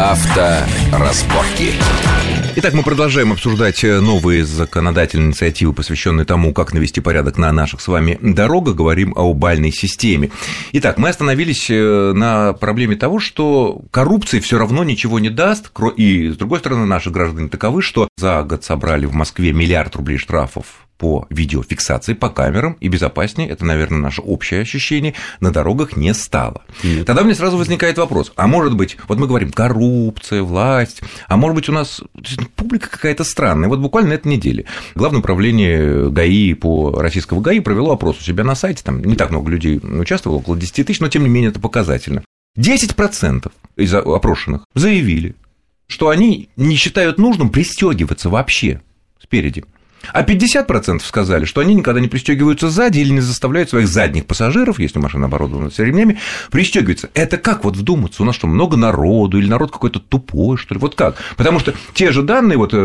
Авторазборки. Итак, мы продолжаем обсуждать э, новые законодательные инициативы, посвященные тому, как навести порядок на наших с вами дорогах. Говорим о бальной системе. Итак, мы остановились э, на проблеме того, что коррупции все равно ничего не даст. И, с другой стороны, наши граждане таковы, что за год собрали в Москве миллиард рублей штрафов по видеофиксации, по камерам, и безопаснее, это, наверное, наше общее ощущение, на дорогах не стало. Нет. Тогда мне сразу возникает вопрос, а может быть, вот мы говорим, коррупция, власть, а может быть, у нас публика какая-то странная. Вот буквально на этой неделе Главное управление ГАИ по российского ГАИ провело опрос у себя на сайте, там не так много людей участвовало, около 10 тысяч, но тем не менее это показательно. 10% из опрошенных заявили, что они не считают нужным пристегиваться вообще спереди. А 50% сказали, что они никогда не пристегиваются сзади или не заставляют своих задних пассажиров, если машина оборудована все ремнями, пристегиваться. Это как вот вдуматься? У нас что, много народу или народ какой-то тупой, что ли? Вот как? Потому что те же данные вот э,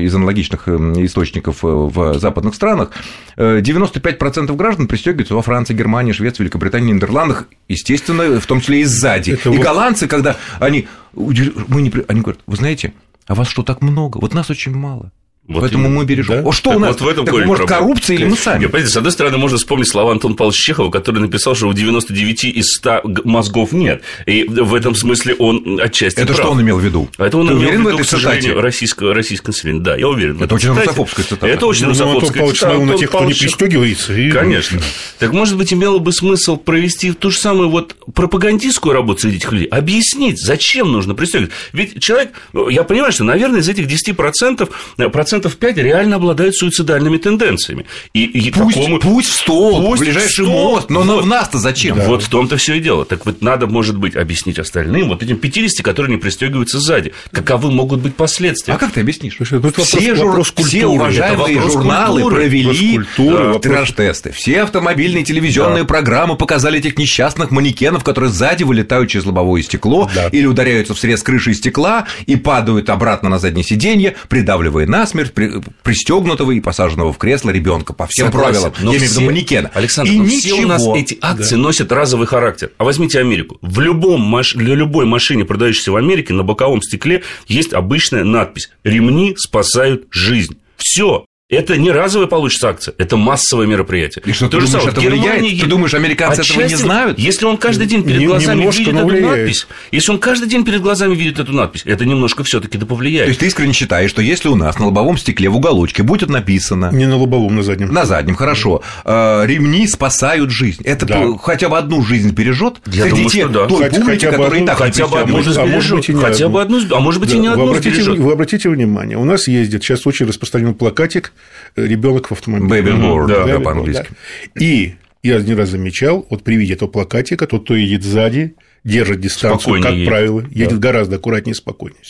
из аналогичных э, источников э, в западных странах, 95% граждан пристегиваются во Франции, Германии, Швеции, Великобритании, Нидерландах, естественно, в том числе и сзади. Это и вот... голландцы, когда они, мы не, они говорят, вы знаете, а вас что, так много? Вот нас очень мало. Вот Поэтому именно. мы бережем. Да? О, что так у нас? Вот в этом так, может, проблема. коррупция или мы сами? Нет, понимаете, с одной стороны, можно вспомнить слова Антона Павловича Чехова, который написал, что у 99 из 100 мозгов нет. И в этом смысле он отчасти Это прав. что он имел в виду? Это он Ты имел в виду, в этой к сожалению, российское, российское население. Да, я уверен. Это очень русофобская цитата. Это очень ну, русофобская цитата. Антон на тех, кто не пристегивается. И... Конечно. Так, может быть, имело бы смысл провести ту же самую вот пропагандистскую работу среди этих людей, объяснить, зачем нужно пристегиваться. Ведь человек, я понимаю, что, наверное, из этих 10% процентов 5 реально обладают суицидальными тенденциями. И, и пусть, такому... пусть в стол, пусть ближайший в стол, мост, но, но в нас-то зачем? Да. Вот в том-то все и дело. Так вот надо, может быть, объяснить остальным, вот этим 50, которые не пристегиваются сзади, каковы могут быть последствия. А как ты объяснишь? Слушай, тут вопрос, все, вопрос культуры, все уважаемые журналы культуры, провели культуры, да, трэш-тесты. Все автомобильные телевизионные да. программы показали этих несчастных манекенов, которые сзади вылетают через лобовое стекло да. или ударяются в срез крыши стекла и падают обратно на заднее сиденье, придавливая насмерть, при, пристегнутого и посаженного в кресло ребенка по всем Согласен, правилам. Но я имею в виду манекена. Александр, и но ничего. все у нас эти акции да. носят разовый характер. А возьмите Америку. В любом маш... Для любой машине, продающейся в Америке, на боковом стекле есть обычная надпись «Ремни спасают жизнь». Все. Это не разовая получится акция, это массовое мероприятие. И что, ты думаешь, это влияет? Ты думаешь, американцы Отчасти, этого не знают? Если он каждый день перед глазами видит эту надпись, если он каждый день перед глазами видит эту надпись, это немножко все таки да повлияет. То есть, ты искренне считаешь, что если у нас на лобовом стекле в уголочке будет написано... Не на лобовом, на заднем. На заднем, хорошо. Э, ремни спасают жизнь. Это да. хотя бы одну жизнь бережет Я думаю, что да. той хотя, публики, хотя которая и так хотя бы одну жизнь бережет. Хотя бы одну, а может быть и не одну Вы обратите внимание, у нас ездит сейчас очень распространен плакатик ребенок человек в автомобиле. Baby Board, да, да, по-английски. Да. И я не раз замечал, вот при виде этого плакатика, тот, кто едет сзади, держит дистанцию, спокойнее как едет. правило, едет да. гораздо аккуратнее и спокойнее.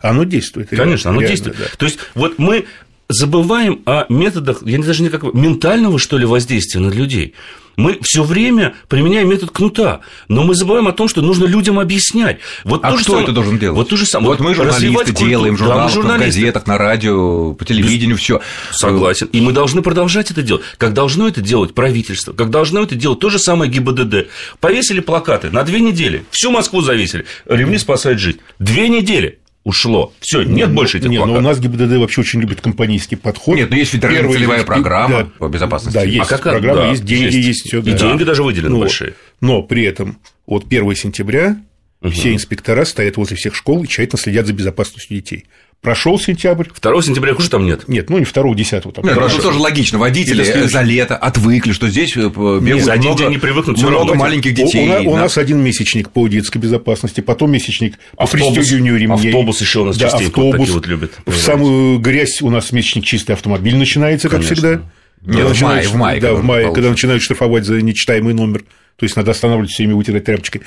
Оно действует. Конечно, реально, оно действует. Да. То есть, вот мы забываем о методах, я даже не как ментального, что ли, воздействия на людей. Мы все время применяем метод кнута, но мы забываем о том, что нужно людям объяснять. Вот а кто самое, это должен делать? Вот то же самое. Вот мы журналисты делаем, в журналах, да, в газетах, на радио, по телевидению, все. Согласен. И мы должны продолжать это делать. Как должно это делать правительство, как должно это делать то же самое ГИБДД. Повесили плакаты на две недели, всю Москву завесили. Ремни спасают жизнь. Две недели ушло. Все, нет ну, больше этих Нет, но у нас ГИБДД вообще очень любит компанейский подход. Нет, но есть федеральная целевая программа да, по безопасности. Да, есть а как, программа, да, есть деньги, есть, есть все. И да. деньги даже выделены но, большие. Но при этом вот 1 сентября угу. все инспектора стоят возле всех школ и тщательно следят за безопасностью детей. Прошел сентябрь. 2 сентября уже там нет. Нет, ну не 2 10 там. Нет, ну, тоже логично. Водители за лето отвыкли, что здесь э, бегают за один много, день не привыкнут, много маленьких детей. У, у, у нас один месячник по детской безопасности, потом месячник по пристегиванию ремней. Автобус еще у нас да, частенько автобус. Вот вот любят. В самую грязь у нас месячник чистый автомобиль начинается, как Конечно. всегда. Нет, в мае, в мае. Да, в мае, когда начинают штрафовать за нечитаемый номер. То есть надо останавливать все время вытирать тряпочкой.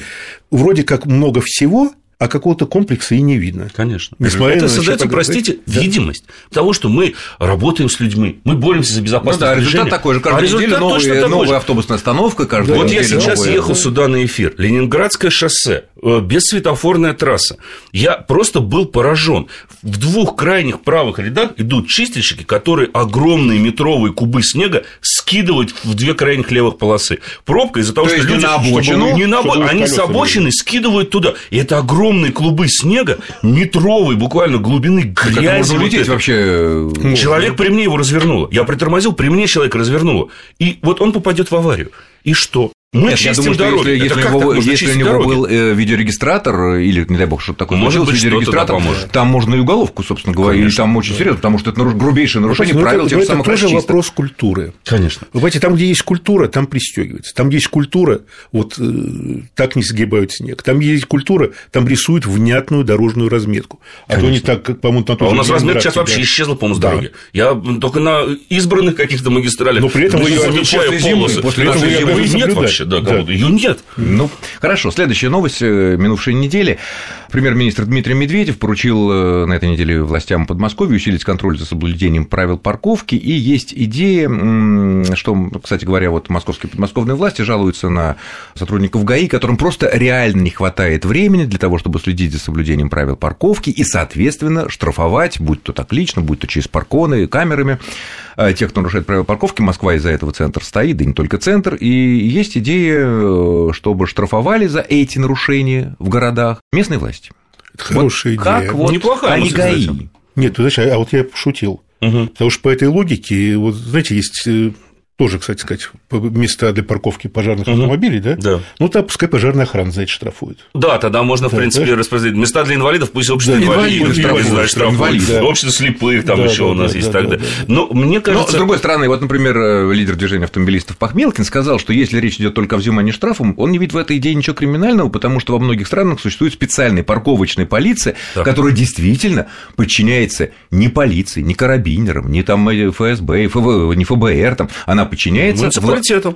Вроде как много всего, а какого-то комплекса и не видно. Конечно. Несмотря это создается, простите, да. видимость того, что мы работаем с людьми, мы боремся за безопасность. Ну, да, результат движения. такой же. Каждую а неделю новые, новая автобусная остановка. Каждую да, вот я сейчас новая... ехал сюда на эфир. Ленинградское шоссе, э, бессветофорная трасса. Я просто был поражен. В двух крайних правых рядах идут чистильщики, которые огромные метровые кубы снега с скидывают в две крайних левых полосы. Пробка из-за того, То что люди... на обочину? Не на обочину, они с обочины скидывают туда. И это огромные клубы снега, метровые, буквально глубины грязи. Лететь вообще. Э, человек при мне его развернуло. Я притормозил, при мне человек развернуло. И вот он попадет в аварию. И что? Мы Нет, я думаю, что дороги. если, если, его, если у него дороги? был э, видеорегистратор, или, не дай бог, что такое Может быть, видеорегистратор, поможет. там можно и уголовку, собственно говоря, Конечно, и там очень да. серьезно, потому что это грубейшее нарушение но правил это, тех но самых это тоже вопрос культуры. Конечно. Вы понимаете, там, где есть культура, там пристегивается. Там, где есть культура, вот э, так не сгибают снег. Там, где есть культура, там рисуют внятную дорожную разметку. А Конечно. то не так, как, по-моему, на А у нас разметка сейчас вообще исчезла, по-моему, с да. дороги. Я только на избранных каких-то магистралях. Но при этом вы ее замечаю полосы. После зимы нет вообще, да, ее нет. Ну, хорошо. Следующая новость э, минувшей недели. Премьер-министр Дмитрий Медведев поручил э, на этой неделе властям Подмосковья усилить контроль за соблюдением правил парковки. И есть идея, что, кстати говоря, вот московские подмосковные власти жалуются на сотрудников ГАИ, которым просто реально не хватает времени для того, чтобы следить за соблюдением правил парковки и, соответственно, штрафовать, будь то так лично, будь то через парконы, камерами, э, тех, кто нарушает правила парковки. Москва из-за этого центр стоит, да не только центр. И есть идея, чтобы штрафовали за эти нарушения в городах местные власти. Это хорошая вот идея. Как вот Неплохая они ГАИ. Нет, знаешь, а вот я пошутил. Угу. Потому что по этой логике, вот знаете, есть э, тоже, кстати сказать, места для парковки пожарных угу. автомобилей, да? Да. Ну, там пускай пожарная охрана за это штрафует. Да, тогда можно, в да, принципе, да? распределить. Места для инвалидов пусть общество да, инвалидов штрафует, штрафует. Да. общество слепых там да, еще да, у нас да, есть да, так Да, да. Но мне кажется... Но, с другой стороны, вот, например, э, лидер движения автомобилистов Пахмелкин сказал, что если речь идет только о взимании штрафом, он не видит в этой идее ничего криминального, потому что во многих странах существует специальная парковочная полиция, так. которая действительно подчиняется не полиции, не карабинерам, не там э, ФСБ, ФВ, не ФБР, там, она подчиняется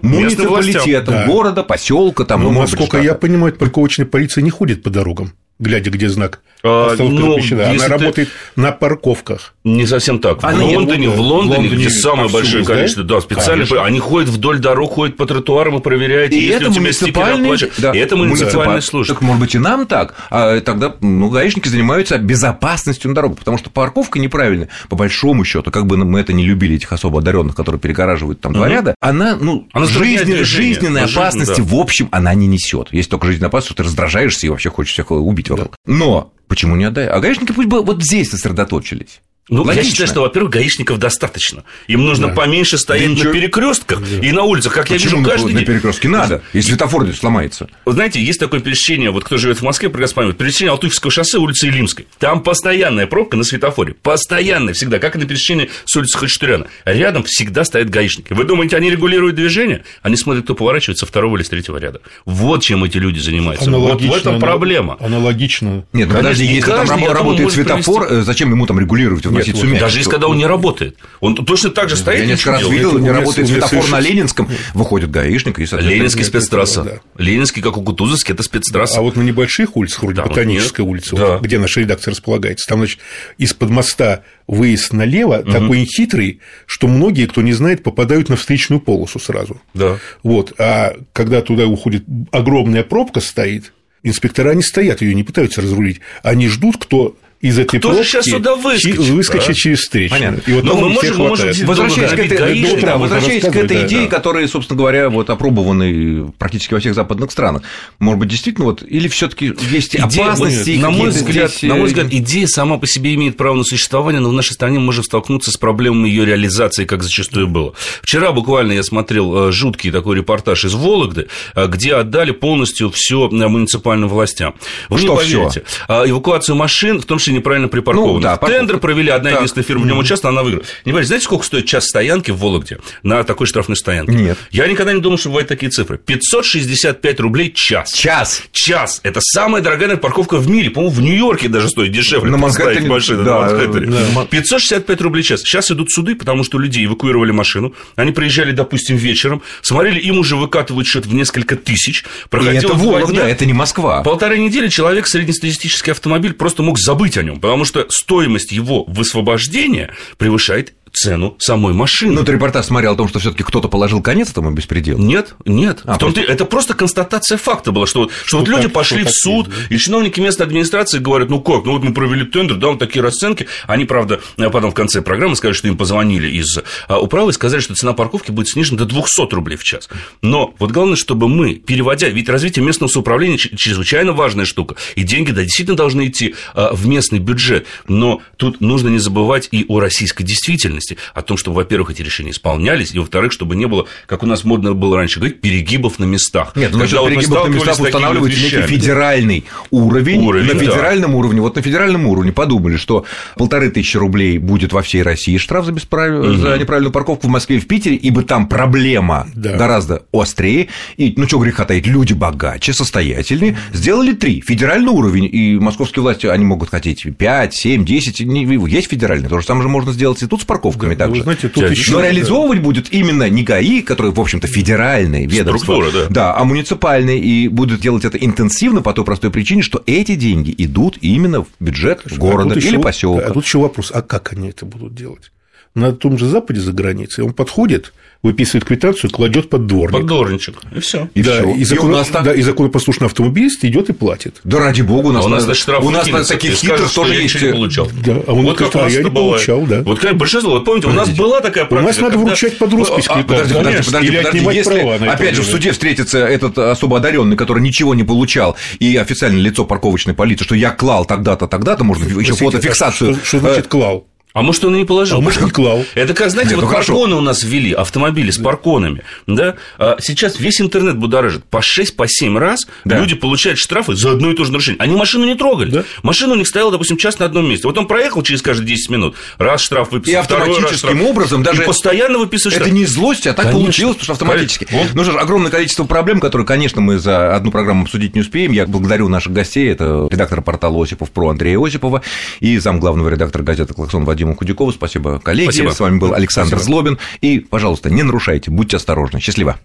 муниципалитетом да. города, поселка, там, ну, насколько я понимаю, парковочная полиция не ходит по дорогам глядя, где знак а, ну, Она работает на парковках. Не совсем так. В а Лондоне, в Лондоне, где самое большое количество, да, специально, они ходят вдоль дорог, ходят по тротуарам и проверяют, и это у тебя муниципальный, да, и это муниципальная служба. Так, может быть, и нам так, а тогда ну, гаишники занимаются безопасностью на дорогах, потому что парковка неправильная, по большому счету, как бы мы это не любили, этих особо одаренных, которые перегораживают там два ряда, она, ну, она жизненной, жизненной опасности, в общем, она не несет. Есть только жизненная опасность, что ты раздражаешься и вообще хочешь всех убить вокруг. Но почему не отдай? А гаишники пусть бы вот здесь сосредоточились. Ну, Логично. я считаю, что, во-первых, гаишников достаточно. Им нужно да. поменьше стоять да на перекрестках да. и на улицах, как Почему я вижу каждый на день. перекрестке надо, и светофор сломается. Вы знаете, есть такое пересечение, вот кто живет в Москве, прекрасно поймет, пересечение Алтуфьевского шоссе улицы Илимской. Там постоянная пробка на светофоре. Постоянная всегда, как и на пересечении с улицы Хачатуряна. Рядом всегда стоят гаишники. Вы думаете, они регулируют движение? Они смотрят, кто поворачивает со второго или с третьего ряда. Вот чем эти люди занимаются. Вот в этом проблема. Аналогично. Нет, ну, подожди, если там работает светофор, провести. зачем ему там регулировать, вносить сумму? Даже когда он не работает. Он точно так же стоит. Я несколько раз видел, не работает светофор на Ленинском, выходит гаишник и Ленинский спецтрасса. Ленинский, как у Кутузовский, это спецтрасса. А вот на небольших улицах, вроде Ботаническая улица, где наша редакция располагается, там, значит, из-под моста выезд налево такой хитрый, что многие, кто не знает, попадают на встречную полосу сразу. Да. Вот. А когда туда уходит огромная пробка стоит, инспектора не стоят, ее не пытаются разрулить. Они ждут, кто из этой Кто пробки сейчас сюда выскочит, выскочит да? через встречу. Понятно. И вот Но мы можем, мы можем возвращаясь к этой, гаишник, да, возвращаясь к этой да, идее, да. которая, собственно говоря, вот опробованы практически во всех западных странах, может быть, действительно, вот, или все таки есть идея, опасности? На мой, взгляд, здесь... на мой взгляд, идея сама по себе имеет право на существование, но в нашей стране мы можем столкнуться с проблемами ее реализации, как зачастую было. Вчера буквально я смотрел э, жуткий такой репортаж из Вологды, э, где отдали полностью все муниципальным властям. Вы Что не поверите. Всё? Эвакуацию машин, в том числе неправильно припаркованы. Ну, да, Тендер провели, одна единственная фирма в нем участвовала, она выиграла. Не понимаете, знаете, сколько стоит час стоянки в Вологде на такой штрафной стоянке? Нет. Я никогда не думал, что бывают такие цифры. 565 рублей час. Час. Час. Это самая дорогая парковка в мире. По-моему, в Нью-Йорке даже стоит дешевле. На Манхэттене. машину. Да, на Манхэттене. Да. 565 рублей час. Сейчас идут суды, потому что людей эвакуировали машину. Они приезжали, допустим, вечером, смотрели, им уже выкатывают счет в несколько тысяч. Проходило И это Вологда, это не Москва. Полторы недели человек среднестатистический автомобиль просто мог забыть о нем, потому что стоимость его высвобождения превышает цену самой машины. Ну, ты репортаж смотрел о том, что все таки кто-то положил конец этому беспределу? Нет, нет. А, просто... Это просто констатация факта была, что, что, что вот люди пошли в суд, и чиновники местной администрации говорят, ну как, ну вот мы провели тендер, да, вот такие расценки. Они, правда, потом в конце программы сказали, что им позвонили из а, управы и сказали, что цена парковки будет снижена до 200 рублей в час. Но вот главное, чтобы мы, переводя, ведь развитие местного самоуправления чрезвычайно важная штука, и деньги, да, действительно должны идти а, в местный бюджет, но тут нужно не забывать и о российской действительности, о том, чтобы, во-первых, эти решения исполнялись, и, во-вторых, чтобы не было, как у нас модно было раньше говорить, перегибов на местах. Нет, ну, Когда вот перегибов на местах устанавливать некий федеральный уровень, уровень на федеральном да. уровне. Вот на федеральном уровне подумали, что полторы тысячи рублей будет во всей России штраф за, бесправ... угу. за неправильную парковку в Москве и в Питере, ибо там проблема да. гораздо острее, и, ну, что греха таить, люди богаче, состоятельнее, сделали три, федеральный уровень, и московские власти, они могут хотеть 5, 7, 10, есть федеральный, то же самое же можно сделать и тут с парковками да, также. Вы знаете, тут еще... Но реализовывать да. будет именно не ГАИ, который, в общем-то, федеральный ведомство, да. да, а муниципальный, и будут делать это интенсивно по той простой причине, что эти деньги идут именно в бюджет Хорошо, города а или поселка. А тут еще вопрос, а как они это будут делать? На том же Западе за границей он подходит выписывает квитанцию, кладет под дворник. Под дворничек. И все. И, да, всё. и, закон... и, нас да, и законопослушный автомобилист идет и платит. Да ради бога, у нас, а у нас на штраф у нас на таких хитрых тоже есть. Не получал. Да, а он вот как раз я не получал, да. Вот как большинство, вот помните, у нас была такая практика. У нас надо вручать под роспись а, Подожди, подожди, подожди, подожди. Если, опять же, в суде встретится этот особо одаренный, который ничего не получал, и официальное лицо парковочной полиции, что я клал тогда-то, тогда-то, можно еще фотофиксацию. Что значит клал? А может, он и не положил? А может, не клал. Это как, знаете, Нет, вот ну парконы у нас ввели, автомобили с парконами, да? А сейчас весь интернет будоражит. По 6, по 7 раз да. люди получают штрафы за одно и то же нарушение. Они машину не трогали. Да? Машина у них стояла, допустим, час на одном месте. Вот он проехал через каждые 10 минут, раз штраф выписал, И автоматическим раз образом даже... И постоянно выписываешь штраф. Это не злость, а так конечно. получилось, потому что автоматически. Конечно. Ну что ж, огромное количество проблем, которые, конечно, мы за одну программу обсудить не успеем. Я благодарю наших гостей. Это редактор портала Осипов про Андрея Осипова и зам главного редактора газеты «Клаксон» Вадима Худякова. Спасибо Спасибо, коллеги. Спасибо. С вами был Александр Спасибо. Злобин. И, пожалуйста, не нарушайте, будьте осторожны. Счастливо.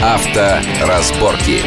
Авторазборки.